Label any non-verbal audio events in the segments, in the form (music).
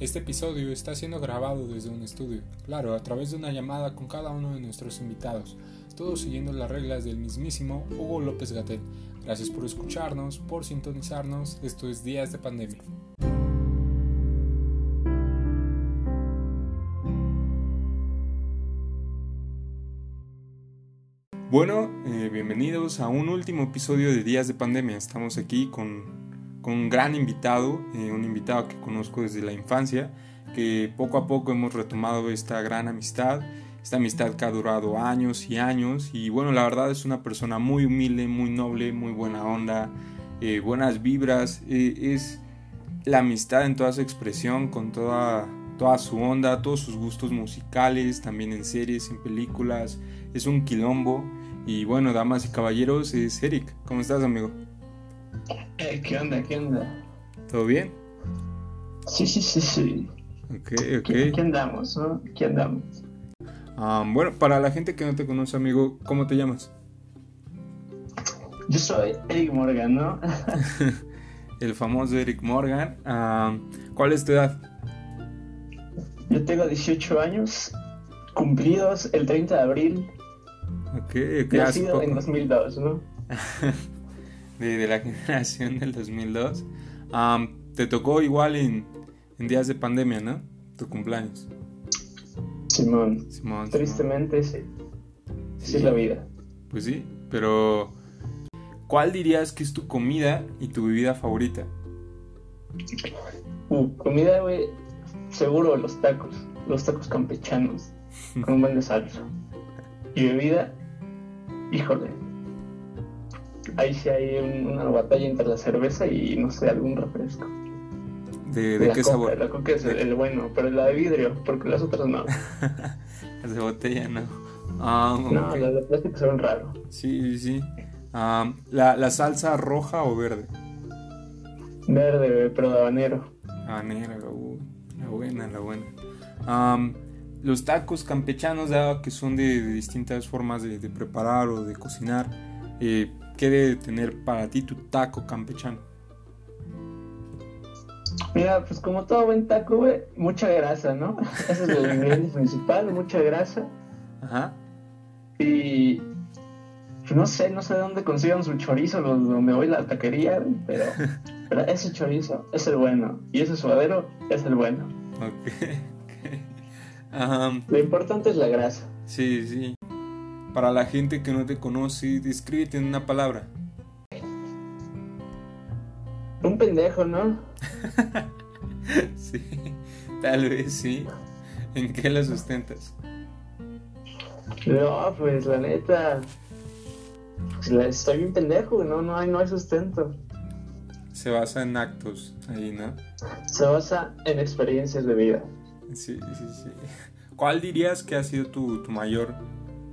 Este episodio está siendo grabado desde un estudio, claro, a través de una llamada con cada uno de nuestros invitados, todos siguiendo las reglas del mismísimo Hugo López Gatel. Gracias por escucharnos, por sintonizarnos, esto es Días de Pandemia. Bueno, eh, bienvenidos a un último episodio de Días de Pandemia. Estamos aquí con con un gran invitado, eh, un invitado que conozco desde la infancia, que poco a poco hemos retomado esta gran amistad, esta amistad que ha durado años y años y bueno, la verdad es una persona muy humilde, muy noble, muy buena onda, eh, buenas vibras, eh, es la amistad en toda su expresión, con toda, toda su onda, todos sus gustos musicales, también en series, en películas, es un quilombo y bueno, damas y caballeros, es Eric, ¿cómo estás amigo? Eh, ¿Qué onda? ¿Qué onda? ¿Todo bien? Sí, sí, sí, sí. Ok, ok. ¿Qué, andamos, no? ¿Qué andamos? bueno, para la gente que no te conoce, amigo, ¿cómo te llamas? Yo soy Eric Morgan, ¿no? (laughs) el famoso Eric Morgan. ¿Cuál es tu edad? Yo tengo 18 años, cumplidos el 30 de abril. Ok, ok. Nacido en 2002, ¿no? (laughs) de, la (laughs) generación del 2002. te tocó igual en, días de pandemia, ¿no? Tu cumpleaños. Simón. Simón Tristemente, sí. sí. es la vida. Pues sí, pero ¿cuál dirías que es tu comida y tu bebida favorita? Uh, comida, güey, seguro los tacos, los tacos campechanos, (laughs) con un buen de salsa. Y bebida, híjole, ahí sí hay una batalla entre la cerveza y no sé, algún refresco. ¿De, qué sabor? La coca es el, bueno, pero la de vidrio, porque las otras no. (laughs) las de botella no. Ah, no, las de plástico son raro. Sí, sí. Ah, ¿la, ¿La salsa roja o verde? Verde, pero de habanero. Habanero, uh, la buena, la buena. Um, los tacos campechanos, dado que son de, distintas formas de, de, preparar o de cocinar, eh, ¿Qué debe tener para ti tu taco campechano? Mira, pues como todo buen taco, güey, mucha grasa, ¿no? Ese es el (laughs) ingrediente principal, mucha grasa. Ajá. Y pues, no sé, no sé de dónde consigan su chorizo, donde voy la taquería, pero, (laughs) pero ese chorizo es el bueno. Y ese suadero es el bueno. Ok. (laughs) Lo importante es la grasa. Sí, sí. Para la gente que no te conoce, descríbete en una palabra. Un pendejo, ¿no? (laughs) sí, tal vez sí. ¿En qué la sustentas? No, pues la neta. Pues, estoy bien pendejo, no, no hay, no hay sustento. Se basa en actos ahí, ¿no? Se basa en experiencias de vida. Sí, sí, sí. ¿Cuál dirías que ha sido tu, tu mayor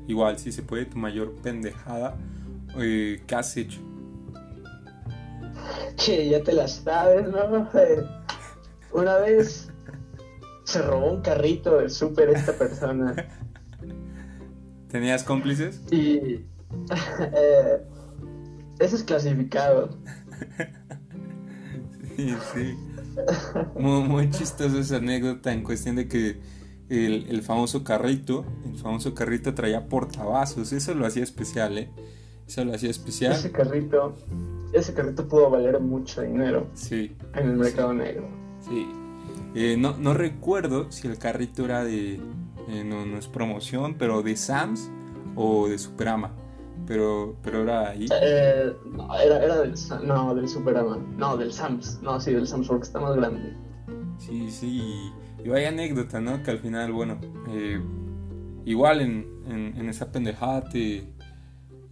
igual si se puede, tu mayor pendejada eh, que has hecho. Que ya te la sabes, ¿no? Eh, (laughs) una vez se robó un carrito del súper esta persona. (laughs) ¿Tenías cómplices? Y (laughs) eh, eso es clasificado. sí, sí. Muy, muy chistosa esa anécdota en cuestión de que el, famoso carrito, el famoso carrito traía portavasos, eso lo hacía especial, ¿eh? Eso lo hacía especial. Ese carrito, ese carrito pudo valer mucho dinero. Sí. En el mercado negro. Sí. Eh, no, no, recuerdo si el carrito era de, eh, no, no, es promoción, pero de Sams o de Superama. Pero, pero era ahí. Eh, no, era, era del, no, del Superama. No, del Sams. No, sí, del Sams porque está más grande. Sí, sí. Y vaya anécdota, ¿no? Que al final, bueno, eh, igual en, en, esa pendejada te...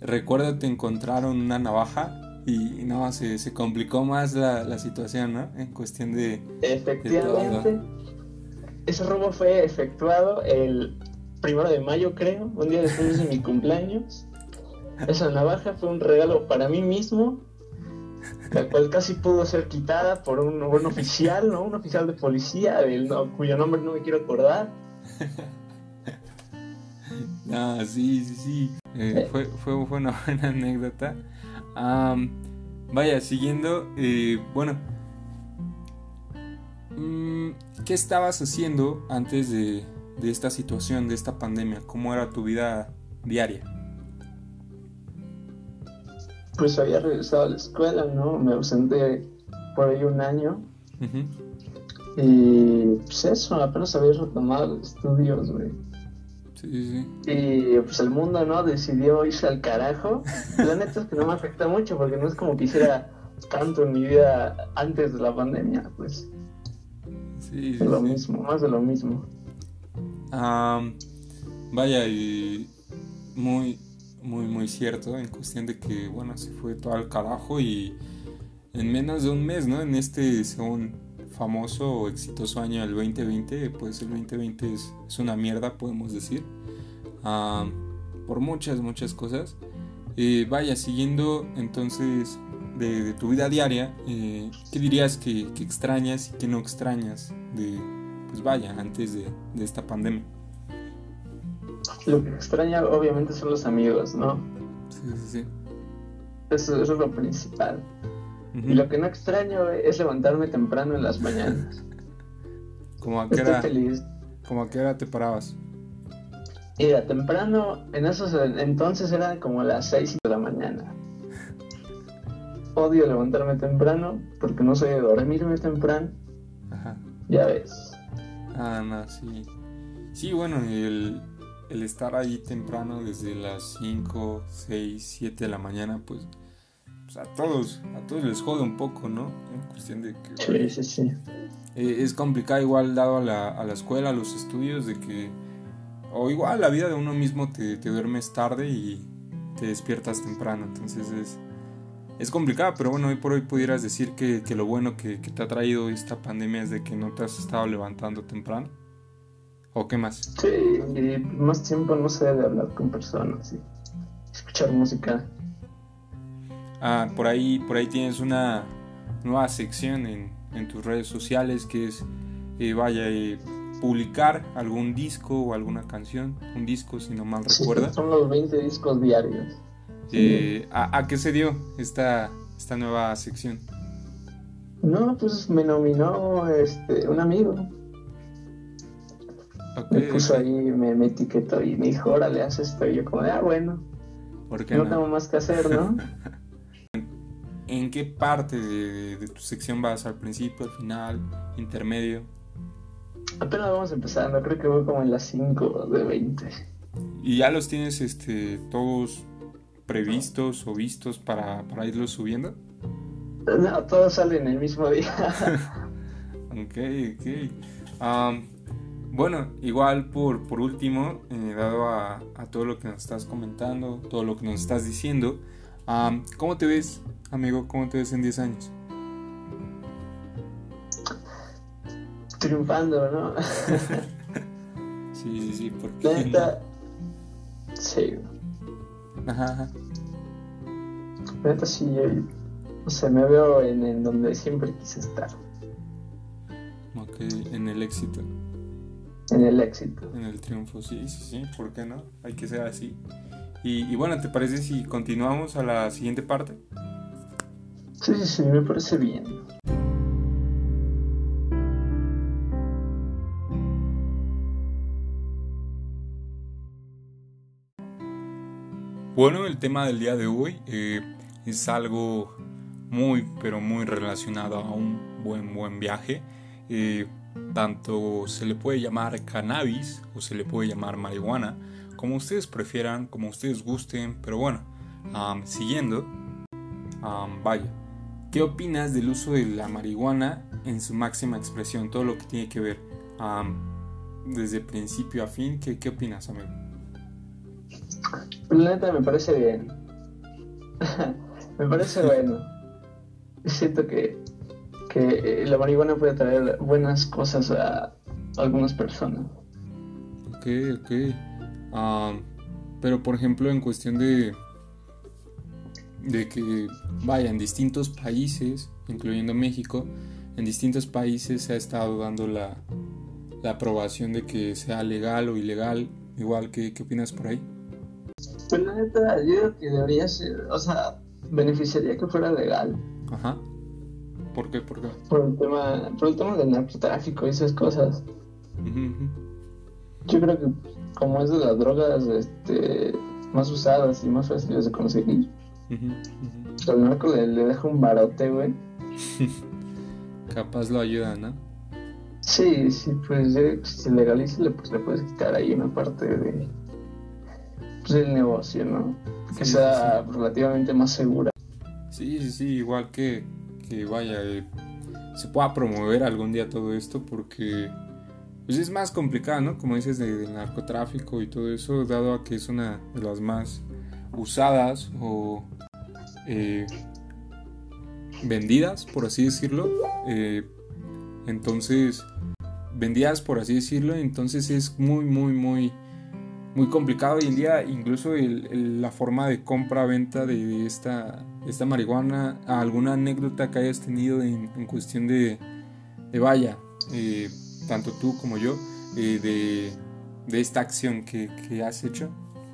Recuerdo te encontraron una navaja y no, se, se complicó más la, la, situación, ¿no? En cuestión de... Efectivamente. ese robo fue efectuado el primero de mayo, creo, un día después de mi cumpleaños. Esa navaja fue un regalo para mí mismo la cual casi pudo ser quitada por un buen oficial, ¿no? Un oficial de policía, cuyo nombre no me quiero acordar. (laughs) Ah, sí, sí, sí. Eh, fue, fue, una (laughs) buena anécdota. vaya, siguiendo, eh, bueno. Mm, ¿qué estabas haciendo antes de, de esta situación, de esta pandemia? ¿Cómo era tu vida diaria? Pues había regresado a la escuela, ¿no? Me ausenté por ahí un año. Y pues eso, apenas había retomado los estudios, güey. Sí, sí. Y pues el mundo, ¿no? Decidió irse al carajo. (laughs) La neta es que no me afecta mucho porque no es como que hiciera tanto en mi vida antes de la pandemia, pues. Sí, sí, lo mismo, más de lo mismo. vaya, y muy, muy, muy cierto en cuestión de que, bueno, se fue todo al carajo y en menos de un mes, ¿no? En este, según famoso o exitoso año del 2020, pues el 2020 es, es una mierda, podemos decir, por muchas, muchas cosas. Eh, vaya, siguiendo entonces de, tu vida diaria, eh, ¿qué dirías que, extrañas y que no extrañas de, pues vaya, antes de, de esta pandemia? Lo que extraña obviamente son los amigos, ¿no? Sí, sí, sí. Eso, es lo principal. Y lo que no extraño es levantarme temprano en las mañanas. (laughs) ¿Cómo a qué hora, feliz. ¿Cómo a qué hora te parabas? Mira, temprano, en esos entonces eran como las 6 de la mañana. Odio levantarme temprano porque no soy de dormirme temprano. Ajá. Ya ves. Ah, no, sí. Sí, bueno, el, el estar ahí temprano desde las 5, 6, 7 de la mañana, pues, pues, a todos, a todos les jode un poco, ¿no? En cuestión de que... Sí, sí, sí. Eh, es complicado igual dado a la, a la, escuela, a los estudios, de que... O igual la vida de uno mismo te, te duermes tarde y te despiertas temprano, entonces es... Es complicado, pero bueno, hoy por hoy pudieras decir que, que lo bueno que, que te ha traído esta pandemia es de que no te has estado levantando temprano. ¿O qué más? Sí, y más tiempo no sé de hablar con personas y escuchar música. Ah, por ahí, por ahí tienes una nueva sección en, en tus redes sociales que es, eh, vaya, eh, publicar algún disco o alguna canción, un disco si no mal recuerda. son los 20 discos diarios. Eh, ¿a, ¿a, qué se dio esta, esta nueva sección? No, pues me nominó este, un amigo me puso ahí, me, me, etiquetó y me dijo, órale, haz esto. Y yo como, ah, bueno. no, tengo más que hacer, ¿no? (laughs) ¿En qué parte de, tu sección vas? ¿Al principio, al final, intermedio? Apenas vamos empezando, creo que voy como en las 5 de 20. ¿Y ya los tienes este, todos previstos o vistos para, para irlos subiendo? No, todos salen el mismo día. (laughs) ok, ok. Um, bueno, igual por, por último, eh, dado a, todo lo que nos estás comentando, todo lo que nos estás diciendo, ¿cómo te ves, amigo? ¿Cómo te ves en 10 años? Triunfando, ¿no? (laughs) sí, sí, sí, porque... Neta, sí. Ajá, ajá. Neta, sí, o sea, me veo en, en donde siempre quise estar. Ok, en el éxito. En el éxito. En el triunfo, sí, sí, sí, ¿por qué no? Hay que ser así. Y, bueno, ¿te parece si continuamos a la siguiente parte? Sí, sí, sí, me parece bien. Bueno, el tema del día de hoy eh, es algo muy, pero muy relacionado a un buen, buen viaje. Eh, tanto se le puede llamar cannabis o se le puede llamar marihuana, como ustedes prefieran, como ustedes gusten, pero bueno, siguiendo, vaya, ¿qué opinas del uso de la marihuana en su máxima expresión? Todo lo que tiene que ver desde principio a fin, ¿qué, qué opinas, amigo? La neta me parece bien. (laughs) me parece (laughs) bueno. Siento que que eh, la marihuana puede traer buenas cosas a algunas personas. Ok, ok. Ah, pero por ejemplo en cuestión de de que vaya en distintos países, incluyendo México, en distintos países se ha estado dando la, la aprobación de que sea legal o ilegal. Igual, ¿qué, qué opinas por ahí? Pues la neta, yo creo que debería ser, o sea, beneficiaría que fuera legal. Ajá ¿Por qué? ¿Por qué? Por el tema, por el tema del narcotráfico y esas cosas. Yo creo que como es de las drogas este, más usadas y más fáciles de conseguir, el narco le, deja un barote, güey. (laughs) Capaz lo ayuda, ¿no? Sí, sí, pues si se legaliza, pues le puedes quitar ahí una parte de pues, del negocio, ¿no? Que sea relativamente más segura. Sí, sí, sí, igual que, vaya, eh, se pueda promover algún día todo esto porque pues es más complicado, ¿no? Como dices, del narcotráfico y todo eso, dado a que es una de las más usadas o eh, vendidas, por así decirlo. Eh, entonces, vendidas, por así decirlo, entonces es muy, muy, muy, muy complicado hoy en día. Incluso la forma de compra-venta de, esta, esta marihuana, alguna anécdota que hayas tenido en, cuestión de, de vaya. Eh, tanto tú como yo, eh, de, esta acción que, has hecho?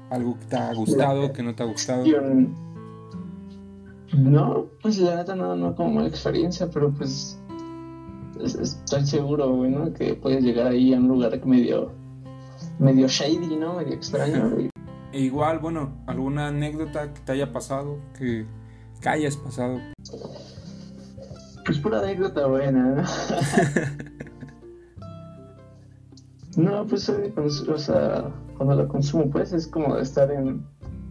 ¿Algo que te ha gustado, que no te ha gustado? No, pues la neta no, no como mala experiencia, pero pues estoy seguro, bueno, que puedes llegar ahí a un lugar medio, medio shady, ¿no? Medio extraño. E igual, bueno, alguna anécdota que te haya pasado, que, que hayas pasado. Pues pura anécdota buena, ¿no? (laughs) No, pues, o sea, cuando la consumo, pues es como estar en,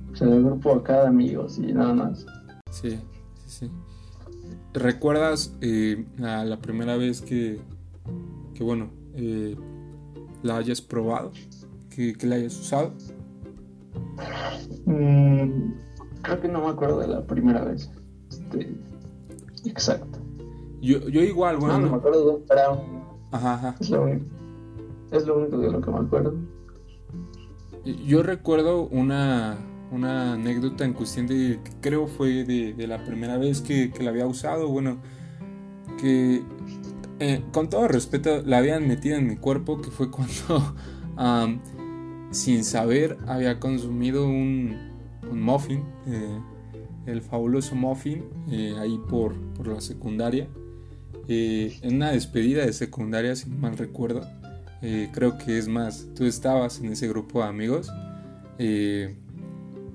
pues, en el grupo acá de amigos y nada más. Sí, sí, sí. ¿Recuerdas eh, la primera vez que, que bueno, eh, la hayas probado? Que, la hayas usado? Mm, creo que no me acuerdo de la primera vez. Este, exacto. Yo, yo igual, bueno. No, no, me acuerdo, pero. Ajá, ajá. Es lo único. Es lo único de lo que me acuerdo. Yo recuerdo una, una anécdota en cuestión de, creo fue de, la primera vez que, la había usado, bueno, que eh, con todo respeto la habían metido en mi cuerpo, que fue cuando (laughs) sin saber había consumido un, un muffin, eh, el fabuloso muffin, eh, ahí por, por, la secundaria, en una despedida de secundaria, si mal recuerdo. Eh, creo que es más, tú estabas en ese grupo de amigos. Eh,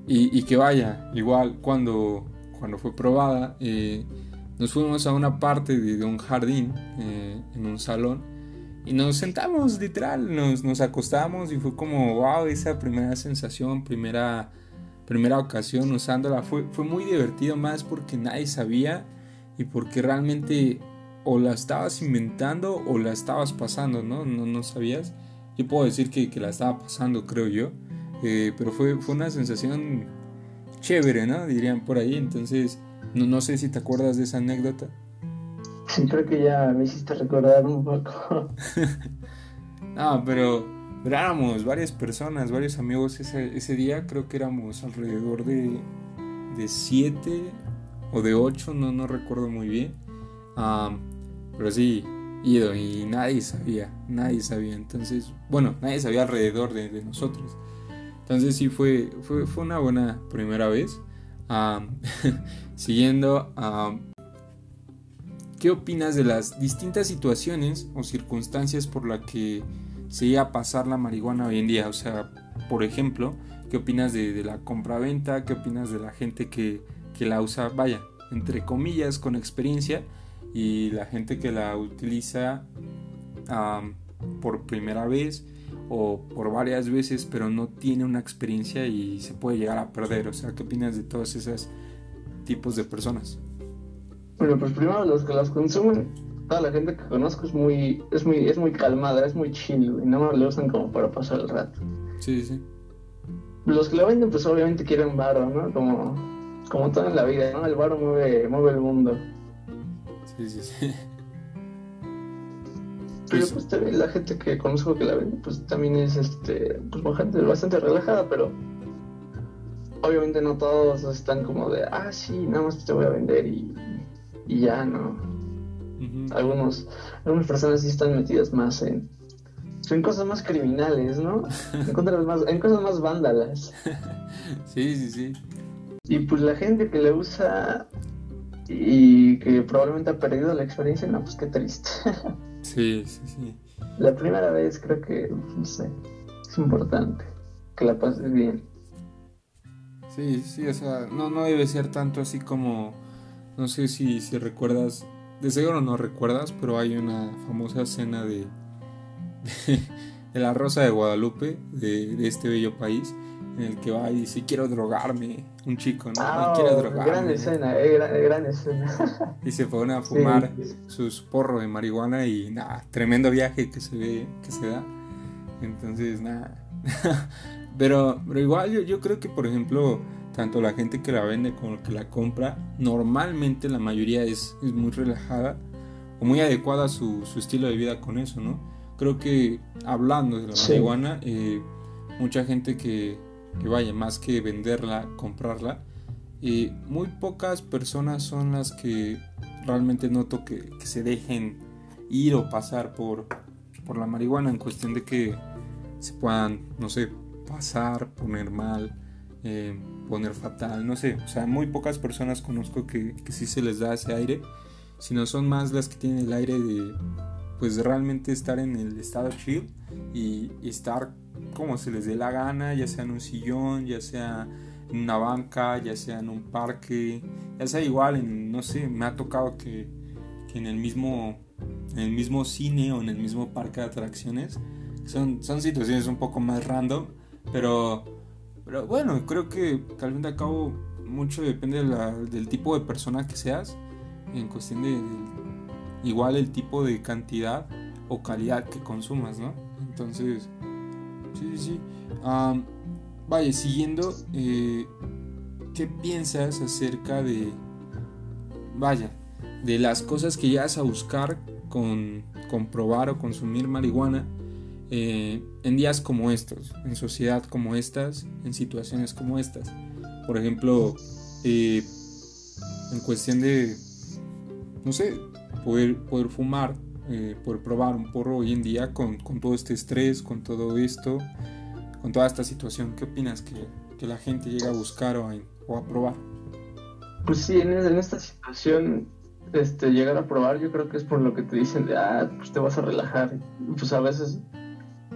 y, que vaya, igual cuando, cuando fue probada, eh, nos fuimos a una parte de, un jardín, en un salón, y nos sentamos literal, nos, nos, acostamos y fue como, wow, esa primera sensación, primera, primera ocasión usándola, fue, fue muy divertido más porque nadie sabía y porque realmente o la estabas inventando o la estabas pasando, ¿no? No, no sabías. Yo puedo decir que, que la estaba pasando, creo yo. Eh, pero fue, fue una sensación chévere, ¿no? Dirían por ahí. Entonces, no, no sé si te acuerdas de esa anécdota. Sí, creo que ya me hiciste recordar un poco. (laughs) no, pero, pero, éramos varias personas, varios amigos ese, ese día. Creo que éramos alrededor de, de siete o de ocho, no, no recuerdo muy bien. Pero sí, ido y nadie sabía, nadie sabía. Entonces, bueno, nadie sabía alrededor de, nosotros. Entonces sí fue, fue, fue, una buena primera vez. (laughs) siguiendo, ¿qué opinas de las distintas situaciones o circunstancias por las que se iba a pasar la marihuana hoy en día? O sea, por ejemplo, ¿qué opinas de, la compra-venta? ¿Qué opinas de la gente que, que la usa, vaya, entre comillas, con experiencia? y la gente que la utiliza por primera vez o por varias veces pero no tiene una experiencia y se puede llegar a perder. O sea, ¿qué opinas de todos esos tipos de personas? Bueno, pues primero los que las consumen, toda la gente que conozco es muy, es muy, es muy calmada, es muy chill, y no más le usan como para pasar el rato. Sí, sí. Los que la venden, pues obviamente quieren varo, ¿no? Como, como todo en la vida, ¿no? El varo mueve, mueve el mundo. Sí, sí, sí. Pero pues también la gente que conozco que la vende, pues también es este, pues bastante, bastante relajada, pero obviamente no todos están como de, ah, sí, nada más te voy a vender y, y ya, ¿no? Algunos, algunas personas sí están metidas más en, en cosas más criminales, ¿no? (laughs) en, más, en cosas más vándalas. Sí, sí, sí. Y pues la gente que le usa y que probablemente ha perdido la experiencia, no, pues qué triste. (laughs) sí, sí, sí. La primera vez creo que, no sé, es importante que la pases bien. Sí, sí, o sea, no, no debe ser tanto así como, no sé si, si recuerdas, de seguro no recuerdas, pero hay una famosa escena de, de, la Rosa de Guadalupe, de, de, este bello país, en el que va y dice, quiero drogarme, un chico, ¿no? Ah, quiero drogarme. Gran escena, eh, gran, escena. Y se pone a fumar sus porros de marihuana y nada, tremendo viaje que se ve, que se da. Entonces, nada. (laughs) Pero, pero igual yo, yo creo que, por ejemplo, tanto la gente que la vende como la que la compra, normalmente la mayoría es, es muy relajada o muy adecuada a su, su, estilo de vida con eso, ¿no? Creo que hablando de la marihuana, eh, mucha gente que, que, vaya, más que venderla, comprarla, eh, muy pocas personas son las que realmente noto que, que, se dejen ir o pasar por, por la marihuana en cuestión de que se puedan, no sé, pasar, poner mal, eh, poner fatal, no sé, o sea, muy pocas personas conozco que, que sí se les da ese aire, sino son más las que tienen el aire de, pues realmente estar en el estado chill y, estar como se les dé la gana, ya sea en un sillón, ya sea en una banca, ya sea en un parque, ya sea igual en, no sé, me ha tocado que, que en el mismo en el mismo cine o en el mismo parque de atracciones son, son situaciones un poco más random pero, pero bueno, creo que al fin de cabo mucho depende del tipo de persona que seas, en cuestión de, igual el tipo de cantidad o calidad que consumas, ¿no? Entonces, sí, sí, sí. vaya, siguiendo, eh, ¿qué piensas acerca de, vaya, de las cosas que llegas a buscar con comprobar o consumir marihuana? Eh, en días como estos, en sociedad como estas, en situaciones como estas. Por ejemplo, eh, en cuestión de, no sé, poder, poder fumar, eh, poder probar un porro hoy en día con, con, todo este estrés, con todo esto, con toda esta situación. ¿Qué opinas que, que la gente llega a buscar o a, probar? Pues sí, en, en, esta situación, este, llegar a probar, yo creo que es por lo que te dicen de, ah, pues te vas a relajar. Pues a veces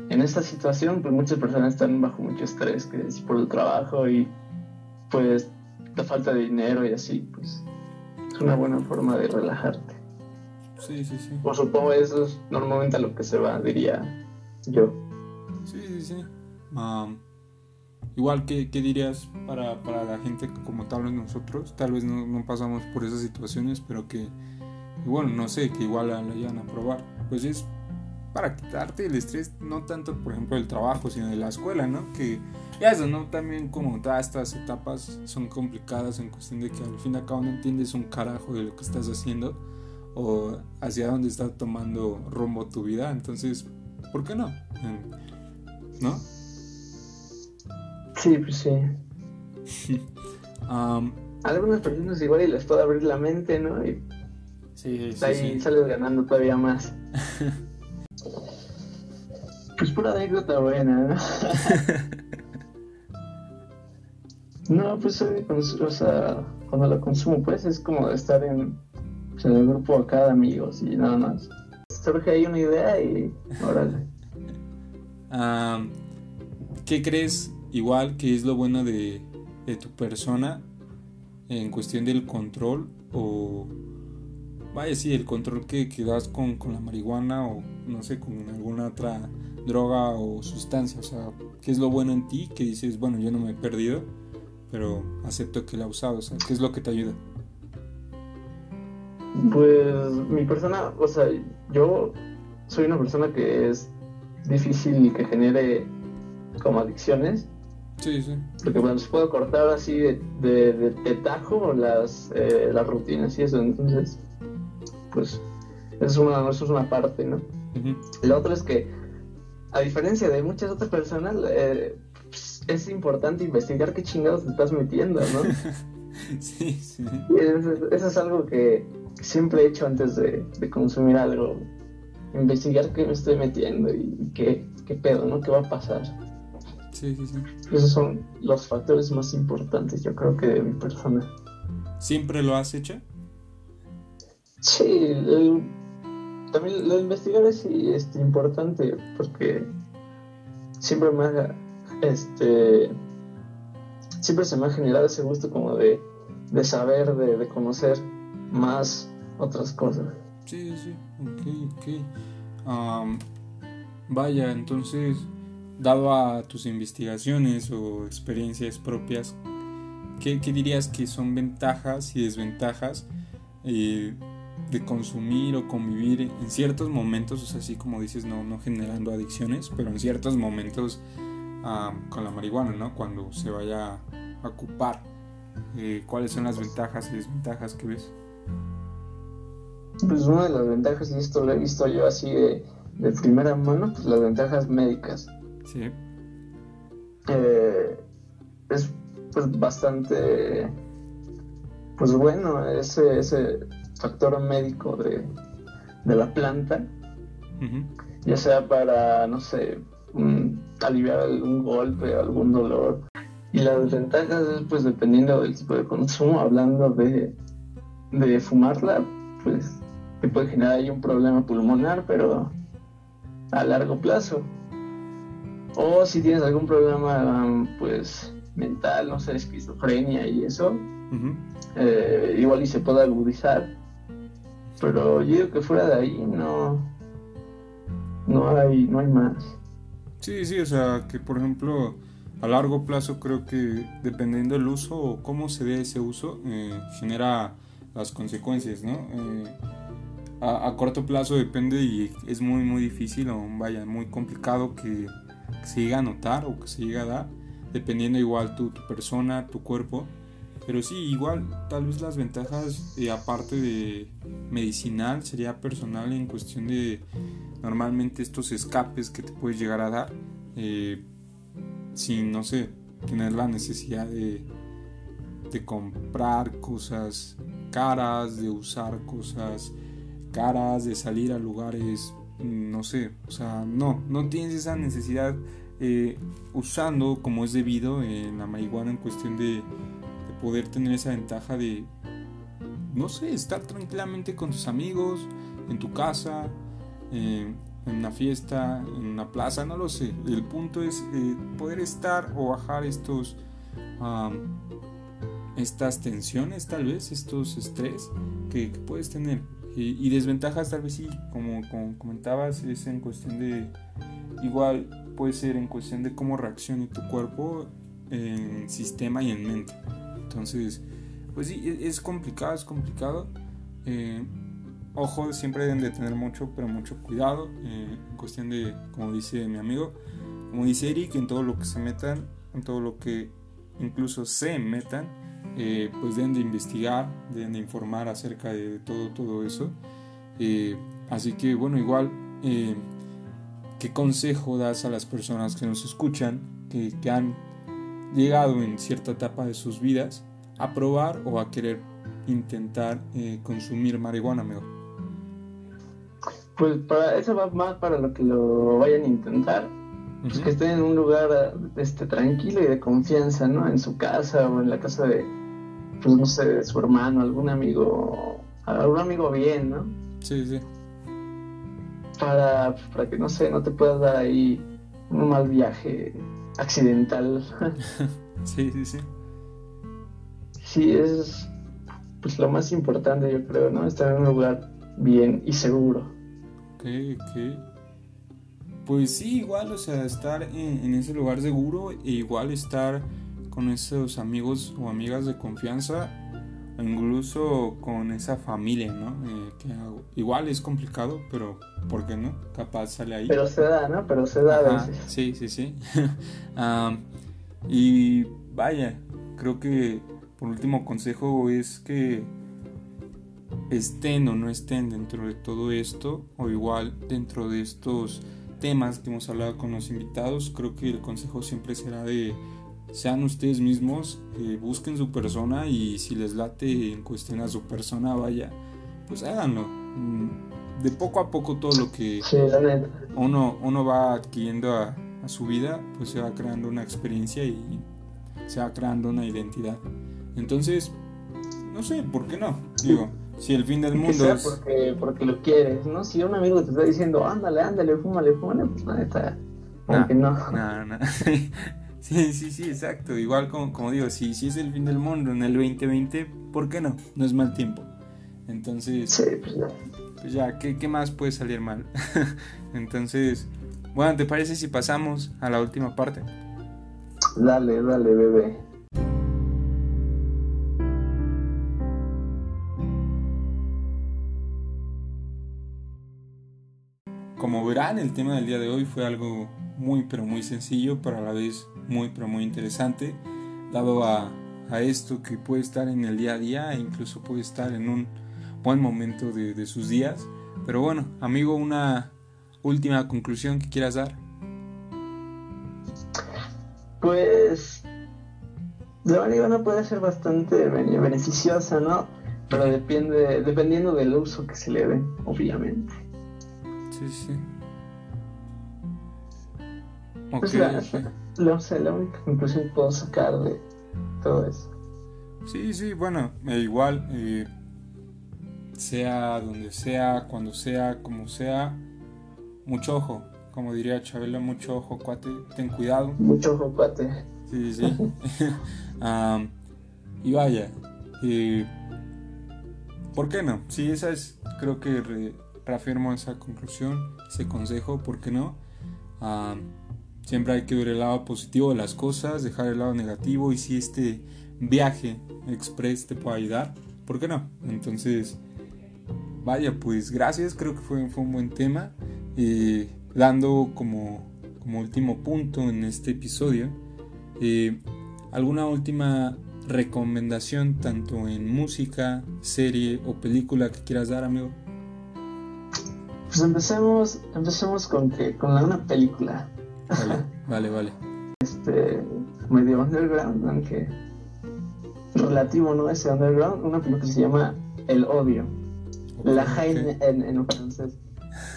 en esta situación, pues muchas personas están bajo mucho estrés, que es por el trabajo y pues la falta de dinero y así, pues es una buena forma de relajarte. Sí, sí, sí. O supongo eso es normalmente a lo que se va, diría yo. Sí, sí, sí. igual, ¿qué, ¿qué, dirías para, para, la gente como tal vez nosotros? Tal vez no, no, pasamos por esas situaciones, pero que, bueno, no sé, que igual la, la llegan a probar. Pues es para quitarte el estrés, no tanto por ejemplo del trabajo, sino de la escuela, ¿no? Que ya eso, ¿no? También como todas estas etapas son complicadas en cuestión de que al fin y al cabo no entiendes un carajo de lo que estás haciendo o hacia dónde está tomando rumbo tu vida, entonces, ¿por qué no? ¿No? Sí, pues sí. (laughs) Algunas personas igual y les puede abrir la mente, ¿no? Y sí, sí, ahí sales ganando todavía más. (laughs) Pues pura anécdota buena, ¿no? (laughs) no, pues o sea, cuando lo consumo, pues es como estar en, pues, en el grupo acá de amigos y nada más. Surge ahí una idea y órale. ¿Qué crees igual que es lo bueno de, de tu persona en cuestión del control o vaya sí el control que, que das con, con, la marihuana o no sé con alguna otra droga o sustancia, o sea, ¿qué es lo bueno en ti que dices, bueno, yo no me he perdido, pero acepto que la he usado, o sea, ¿qué es lo que te ayuda? Pues mi persona, o sea, yo soy una persona que es difícil que genere como adicciones. Sí, sí. Porque bueno, puedo cortar así de, de, de, tajo las, eh, las rutinas y eso, entonces, pues, eso es una, eso es una parte, ¿no? La otra es que a diferencia de muchas otras personas, eh, pues, es importante investigar qué chingados te estás metiendo, ¿no? (laughs) sí, sí. Eso, es algo que siempre he hecho antes de, consumir algo. Investigar qué me estoy metiendo y qué, qué pedo, ¿no? ¿Qué va a pasar? Sí, sí, sí. Esos son los factores más importantes, yo creo que de mi persona. ¿Siempre lo has hecho? Sí, también lo investigar es este, importante porque siempre ha, este, siempre se me ha generado ese gusto como de, de saber, de, de, conocer más otras cosas. Sí, sí, ok, ok. vaya, entonces, dado a tus investigaciones o experiencias propias, ¿qué, qué dirías que son ventajas y desventajas eh, de consumir o convivir en ciertos momentos, o sea, así como dices, no, no generando adicciones, pero en ciertos momentos con la marihuana, ¿no? Cuando se vaya a ocupar. Eh, ¿Cuáles son las ventajas y desventajas que ves? Pues una de las ventajas, y esto lo he visto yo así de, de primera mano, pues las ventajas médicas. Sí. Eh, es pues bastante pues bueno ese, ese factor médico de, la planta, ya sea para, no sé, aliviar algún golpe, algún dolor. Y las desventajas es, pues, dependiendo del tipo de consumo, hablando de, de fumarla, pues, te puede generar ahí un problema pulmonar, pero a largo plazo. O si tienes algún problema, pues, mental, no sé, esquizofrenia y eso, eh, igual y se puede agudizar. Pero yo digo que fuera de ahí no, no hay, no hay más. Sí, sí, o sea, que por ejemplo, a largo plazo creo que dependiendo del uso o cómo se dé ese uso, eh, genera las consecuencias, ¿no? Eh, a, corto plazo depende y es muy, muy difícil o vaya, muy complicado que, se llegue a notar o que se llegue a dar, dependiendo igual tu, tu persona, tu cuerpo. Pero sí, igual, tal vez las ventajas, eh, aparte de medicinal, sería personal en cuestión de normalmente estos escapes que te puedes llegar a dar eh, sin, no sé, tener la necesidad de, de comprar cosas caras, de usar cosas caras, de salir a lugares, no sé, o sea, no, no tienes esa necesidad eh, usando como es debido en la marihuana en cuestión de poder tener esa ventaja de, no sé, estar tranquilamente con tus amigos, en tu casa, en una fiesta, en una plaza, no lo sé. El punto es eh, poder estar o bajar estos, estas tensiones, tal vez, estos estrés que, puedes tener. Y, desventajas, tal vez sí, como, como comentabas, es en cuestión de, igual puede ser en cuestión de cómo reaccione tu cuerpo en sistema y en mente. Entonces, pues sí, e, es complicado, es complicado. Eh, ojo, siempre deben de tener mucho, pero mucho cuidado. Eh, en cuestión de, como dice mi amigo, como dice Eric, en todo lo que se metan, en todo lo que incluso se metan, eh, pues deben de investigar, deben de informar acerca de todo, todo eso. así que, bueno, igual, ¿qué consejo das a las personas que nos escuchan, que, que han llegado en cierta etapa de sus vidas a probar o a querer intentar eh, consumir marihuana mejor? Pues para eso va más para lo que lo vayan a intentar. Pues que estén en un lugar este, tranquilo y de confianza, ¿no? En su casa o en la casa de, pues no sé, de su hermano, algún amigo, algún amigo bien, ¿no? Sí, sí. Para, para que, no sé, no te puedas dar ahí un mal viaje accidental. (laughs) sí, sí, sí. Sí, es pues lo más importante, yo creo, ¿no? Estar en un lugar bien y seguro. Ok, ok. Pues sí, igual, o sea, estar en, ese lugar seguro e igual estar con esos amigos o amigas de confianza, incluso con esa familia, ¿no? Eh, que igual es complicado, pero ¿por qué no? Capaz sale ahí. Pero se da, ¿no? Pero se da a veces. Sí, sí, sí. (laughs) y vaya, creo que por último consejo es que estén o no estén dentro de todo esto o igual dentro de estos temas que hemos hablado con los invitados, creo que el consejo siempre será de sean ustedes mismos, eh, busquen su persona y si les late en cuestión a su persona, vaya, pues háganlo. Mm, de poco a poco todo lo que uno, uno va adquiriendo a, a su vida, pues se va creando una experiencia y se va creando una identidad. Entonces, no sé, ¿por qué no? Digo, Si el fin del mundo es... porque, porque lo quieres, ¿no? Si un amigo te está diciendo, ándale, ándale, fúmale, fúmale, pues nada, está... Aunque no. No, no. (laughs) sí, sí, sí, exacto. Igual como, como digo, si, si es el fin del mundo en el 2020, ¿por qué no? No es mal tiempo. Entonces... Sí, pues ya. Pues ya, ¿qué, qué más puede salir mal? (laughs) Entonces, bueno, ¿te parece si pasamos a la última parte? Dale, dale, bebé. Como verán, el tema del día de hoy fue algo muy pero muy sencillo, pero a la vez muy pero muy interesante, dado a, esto que puede estar en el día a día e incluso puede estar en un buen momento de, de sus días. Pero bueno, amigo, una última conclusión que quieras dar. Pues la marihuana puede ser bastante beneficiosa, ¿no? Pero depende, dependiendo del uso que se le dé, obviamente. Sí, sí. Pues la, la, la, única conclusión que puedo sacar de todo eso. Sí, sí, bueno, e igual, eh, sea donde sea, cuando sea, como sea, mucho ojo, como diría Chabelo, mucho ojo, cuate, ten cuidado. Mucho ojo, cuate. Sí, sí. (laughs) (laughs) y vaya, eh, ¿por qué no? Sí, esa es, creo que reafirmo esa conclusión, ese consejo, ¿por qué no? siempre hay que ver el lado positivo de las cosas, dejar el lado negativo y si este viaje express te puede ayudar, ¿por qué no? Entonces, vaya, pues gracias, creo que fue, fue un buen tema. Eh, dando como, como, último punto en este episodio, eh, ¿alguna última recomendación tanto en música, serie o película que quieras dar, amigo? Pues empecemos, empecemos con que con una película. Vale, (laughs) vale, vale. Este medio underground, aunque relativo no ese underground, una película que se llama El odio. La Haine en, en, francés.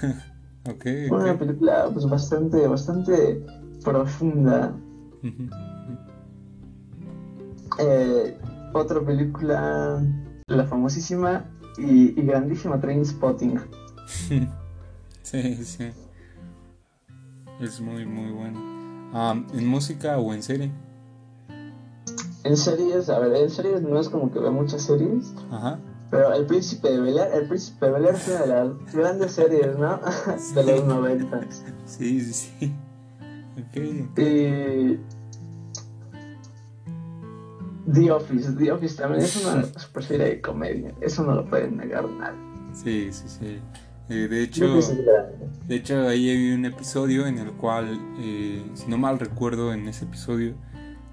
(laughs) okay, Una película pues bastante, bastante profunda. eh, otra película, la famosísima y, y grandísima Train Spotting. (laughs) sí, sí. Es muy, muy bueno. Um, ¿En música o en serie? En series, a ver, en series no es como que veo muchas series. Ajá. Pero El Príncipe de Bel El Príncipe de Bel es una de las grandes series, ¿no? de los noventas. Sí, sí, sí. Okay, Y... The Office, The Office también es una super serie de comedia. Eso no lo pueden negar nadie. Sí, sí, sí. Eh, de hecho, de hecho ahí hay un episodio en el cual, eh, si no mal recuerdo, en ese episodio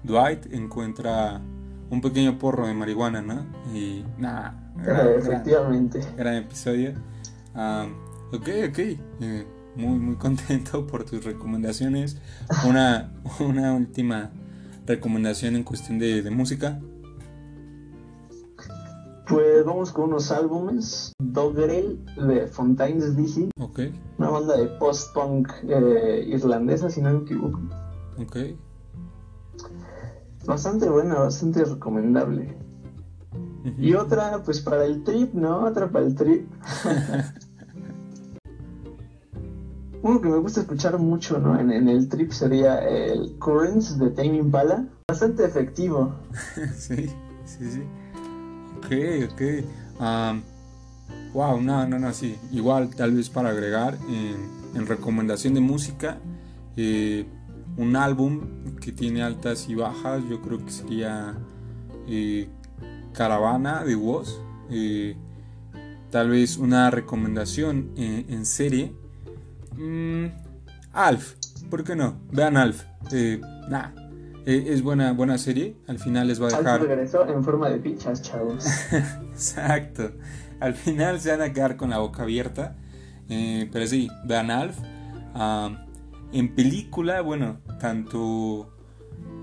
Dwight encuentra un pequeño porro de marihuana, ¿no? Y nada, efectivamente. Gran, episodio. ok, ok. Eh, muy, muy contento por tus recomendaciones. Una, (laughs) una última recomendación en cuestión de, música. Pues vamos con unos álbumes. Dogrel de Fontaines DC. Ok. Una banda de post-punk eh, irlandesa, si no me equivoco. Ok. Bastante buena, bastante recomendable. Y otra, pues para el trip, ¿no? Otra para el trip. (laughs) Uno que me gusta escuchar mucho, ¿no? En, el trip sería el Currents de Tame Impala. Bastante efectivo. (laughs) sí, sí, sí. Ok, ok. wow, no, no, no, sí. Igual, tal vez para agregar en, recomendación de música, eh, un álbum que tiene altas y bajas, yo creo que sería eh, Caravana de Woz. Eh, tal vez una recomendación en, serie. Mm, Alf, ¿por qué no? Vean Alf. Eh, eh, es buena, buena serie. Al final les va a dejar. Alf regresó en forma de pichas, chavos. (laughs) Exacto. Al final se van a quedar con la boca abierta. pero sí, vean Alf. En película, bueno, tanto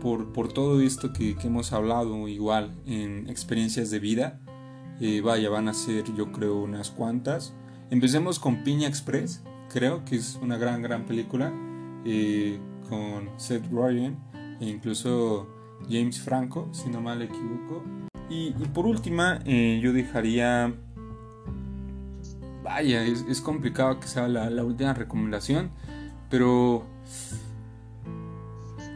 por, todo esto que, hemos hablado igual en experiencias de vida. Eh, vaya, van a ser yo creo unas cuantas. Empecemos con Piña Express, creo que es una gran, gran película, eh, con Seth Rogen e incluso James Franco, si no mal equivoco. Y, por última, eh, yo dejaría vaya, es, complicado que sea la, última recomendación, pero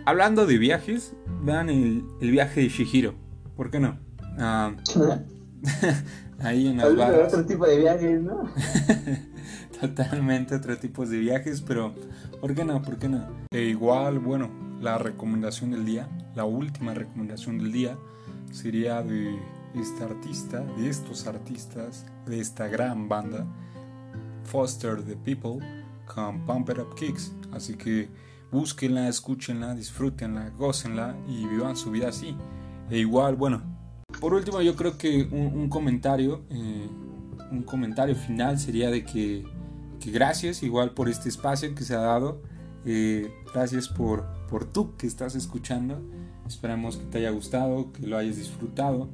hablando de viajes, vean el, viaje de Shihiro, ¿por qué no? Ah, (laughs) ahí en las otro tipo de viajes, ¿no? (laughs) Totalmente otro tipo de viajes, pero ¿por qué no? ¿Por qué no? E igual, bueno, la recomendación del día, la última recomendación del día sería de este artista, de estos artistas, de esta gran banda, Foster the People, con Pump It Up Kicks. Así que búsquenla, escúchenla, disfrútenla, gócenla y vivan su vida así. E igual, bueno, por último yo creo que un, comentario, eh, un comentario final sería de que, que, gracias igual por este espacio que se ha dado. Eh, gracias por, por tú que estás escuchando. Esperamos que te haya gustado, que lo hayas disfrutado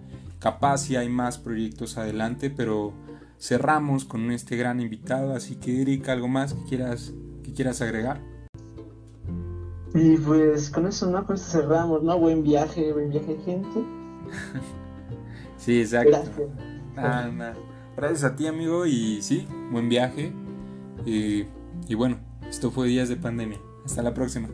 Capaz si hay más proyectos adelante, pero cerramos con este gran invitado, así que Eric, ¿algo más que quieras, que quieras agregar? Y pues con eso, ¿no? Con eso cerramos, ¿no? Buen viaje, buen viaje, gente. (laughs) sí, exacto. Gracias. Gracias a ti, amigo, y sí, buen viaje. Y bueno, esto fue Días de Pandemia. Hasta la próxima.